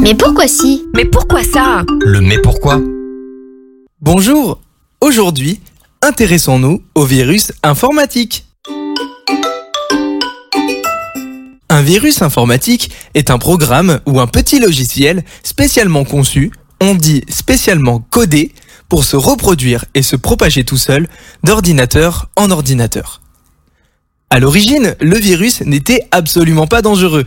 Mais pourquoi si? Mais pourquoi ça? Le mais pourquoi? Bonjour Aujourd'hui, intéressons-nous au virus informatique. Un virus informatique est un programme ou un petit logiciel spécialement conçu, on dit spécialement codé, pour se reproduire et se propager tout seul d'ordinateur en ordinateur. À l'origine, le virus n'était absolument pas dangereux.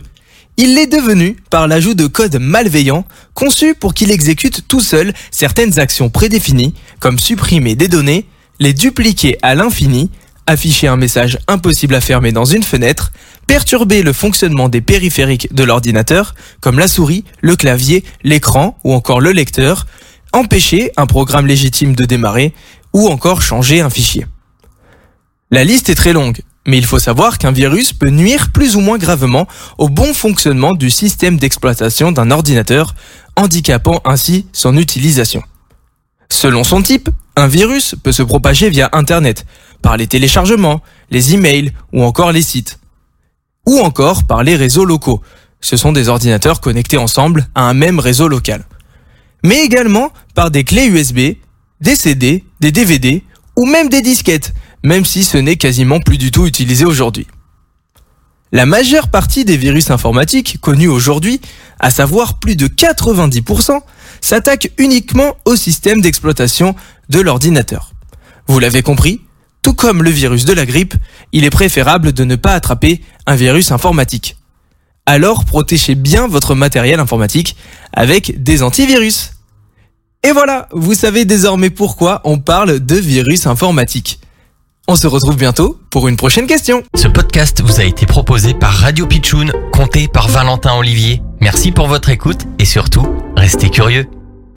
Il l'est devenu par l'ajout de codes malveillants conçus pour qu'il exécute tout seul certaines actions prédéfinies, comme supprimer des données, les dupliquer à l'infini, afficher un message impossible à fermer dans une fenêtre, perturber le fonctionnement des périphériques de l'ordinateur, comme la souris, le clavier, l'écran ou encore le lecteur, empêcher un programme légitime de démarrer ou encore changer un fichier. La liste est très longue, mais il faut savoir qu'un virus peut nuire plus ou moins gravement au bon fonctionnement du système d'exploitation d'un ordinateur, handicapant ainsi son utilisation. Selon son type, un virus peut se propager via Internet, par les téléchargements, les emails ou encore les sites. Ou encore par les réseaux locaux. Ce sont des ordinateurs connectés ensemble à un même réseau local. Mais également par des clés USB, des CD, des DVD ou même des disquettes, même si ce n'est quasiment plus du tout utilisé aujourd'hui. La majeure partie des virus informatiques connus aujourd'hui, à savoir plus de 90%, s'attaquent uniquement au système d'exploitation de l'ordinateur. Vous l'avez compris, tout comme le virus de la grippe, il est préférable de ne pas attraper un virus informatique. Alors protégez bien votre matériel informatique avec des antivirus. Et voilà, vous savez désormais pourquoi on parle de virus informatique. On se retrouve bientôt pour une prochaine question. Ce podcast vous a été proposé par Radio Pitchoun, compté par Valentin Olivier. Merci pour votre écoute et surtout, restez curieux.